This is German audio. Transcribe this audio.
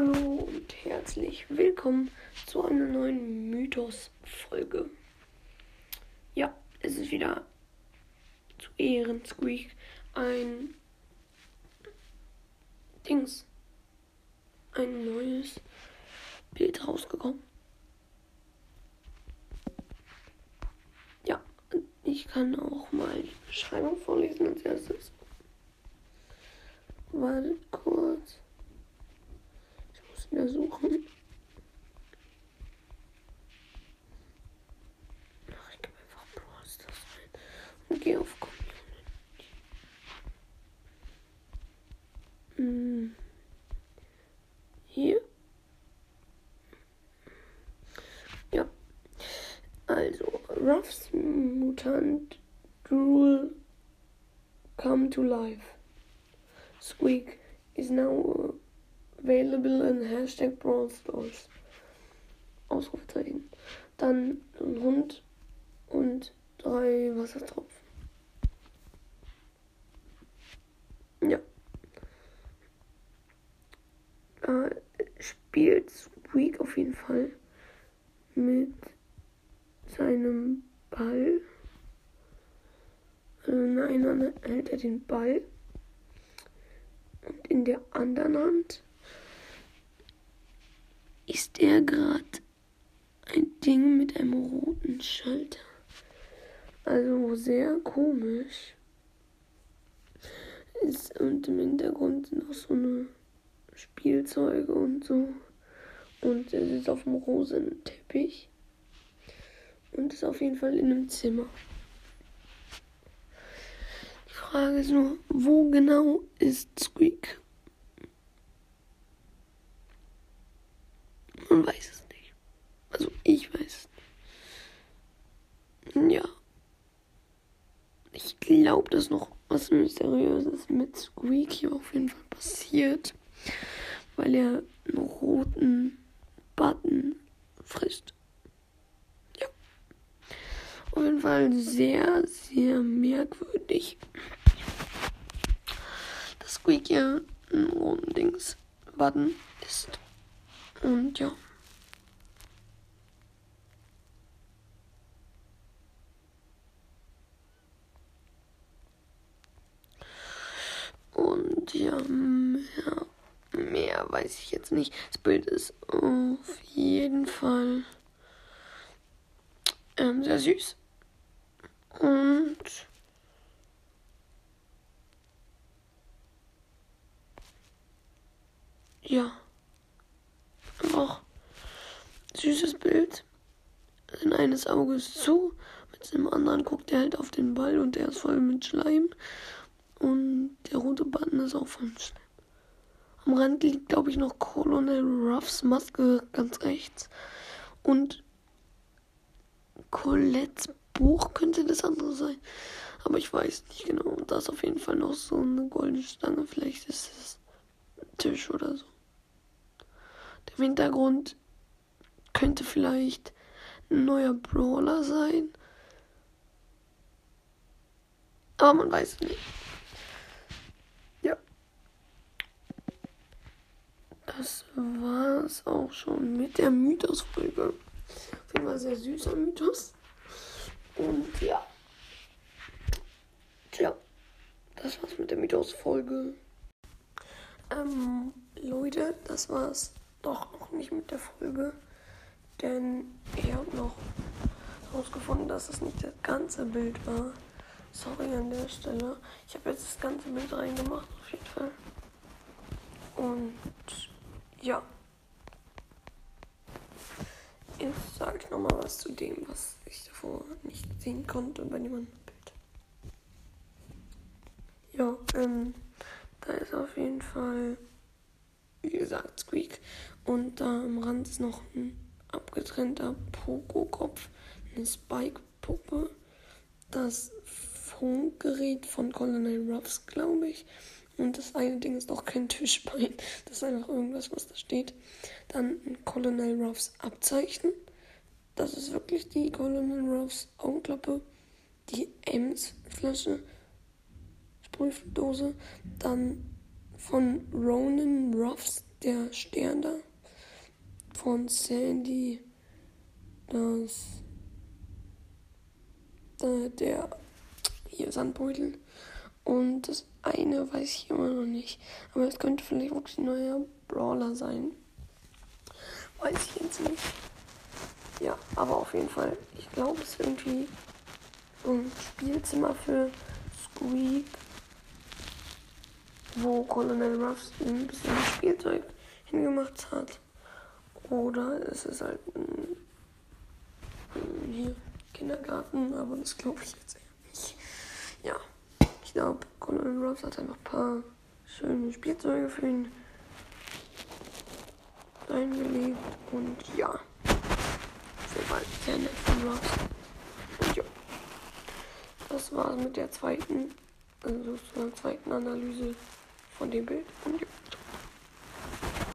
Hallo und herzlich willkommen zu einer neuen Mythos-Folge. Ja, es ist wieder zu Ehren Squeak ein Dings, ein neues Bild rausgekommen. Ja, ich kann auch mal die Beschreibung vorlesen als erstes. Wartet kurz. Wieder suchen. Ach, ich gebe einfach Brawl Stars und gehe auf Community. Hm. Hier. Ja. Also, Ruffs Mutant Drool come to life. Squeak is now available in Hashtag Brawl Stars. Ausrufezeichen. Dann ein Hund und drei Wassertropfen. Ja. Da spielt Squeak auf jeden Fall mit seinem Ball. Also in einer Hand hält er den Ball und in der anderen Hand ist er gerade ein Ding mit einem roten Schalter. Also sehr komisch. Ist, und im Hintergrund sind auch so eine Spielzeuge und so. Und er sitzt auf dem rosen Teppich. Und ist auf jeden Fall in einem Zimmer. Die Frage ist nur, wo genau ist Squeak? Man weiß es nicht. Also ich weiß es nicht. Ja. Ich glaube, dass noch was Mysteriöses mit Squeak hier auf jeden Fall passiert. Weil er einen roten Button frisst. Ja. Auf jeden Fall sehr, sehr merkwürdig. Dass Squeak hier ein roten Dings Button ist. Und ja. Und ja, mehr, mehr weiß ich jetzt nicht. Das Bild ist auf jeden Fall ähm, sehr süß. Und ja, süßes Bild. Sein eines Auges zu, mit dem anderen guckt er halt auf den Ball und der ist voll mit Schleim. Und der rote Button ist auch voll mit Schleim. Am Rand liegt, glaube ich, noch Colonel Ruffs Maske ganz rechts. Und Colettes Buch könnte das andere sein. Aber ich weiß nicht genau. Und da ist auf jeden Fall noch so eine goldene Stange. Vielleicht ist es Tisch oder so. Der Hintergrund könnte vielleicht ein neuer Brawler sein. Aber man weiß es nicht. Ja. Das war es auch schon mit der Mythos-Folge. Auf jeden Fall sehr süßer Mythos. Und ja. Tja. Das war's mit der Mythos-Folge. Ähm, Leute, das war's doch noch nicht mit der Folge. Denn ich habe noch herausgefunden, dass es nicht das ganze Bild war. Sorry an der Stelle. Ich habe jetzt das ganze Bild reingemacht, auf jeden Fall. Und ja. Jetzt sage ich nochmal was zu dem, was ich davor nicht sehen konnte bei dem Bild. Ja, ähm, da ist auf jeden Fall, wie gesagt, Squeak. Und da am Rand ist noch ein abgetrennter Pogo-Kopf, eine Spike-Puppe, das Funkgerät von Colonel Ruffs, glaube ich. Und das eine Ding ist auch kein Tischbein. Das ist einfach irgendwas, was da steht. Dann ein Colonel Ruffs Abzeichen. Das ist wirklich die Colonel Ruffs Augenklappe. Die Ems Flasche. Sprühdose. Dann von Ronan Ruffs der Stern da von Sandy, das äh, der hier Sandbeutel und das eine weiß ich immer noch nicht, aber es könnte vielleicht wirklich ein neuer Brawler sein. Weiß ich jetzt nicht. Ja, aber auf jeden Fall, ich glaube, es ist irgendwie ein Spielzimmer für Squeak, wo Colonel Ruffs ein bisschen Spielzeug hingemacht hat. Oder es ist halt ein, ein hier Kindergarten, aber das glaube ich jetzt eher nicht. Ja, ich glaube, Colonel Ruffs hat einfach ein paar schöne Spielzeuge für ihn eingelegt und ja, bald sehr nett von Ruffs. Und ja, das war's mit der zweiten, also zur zweiten Analyse von dem Bild und ja.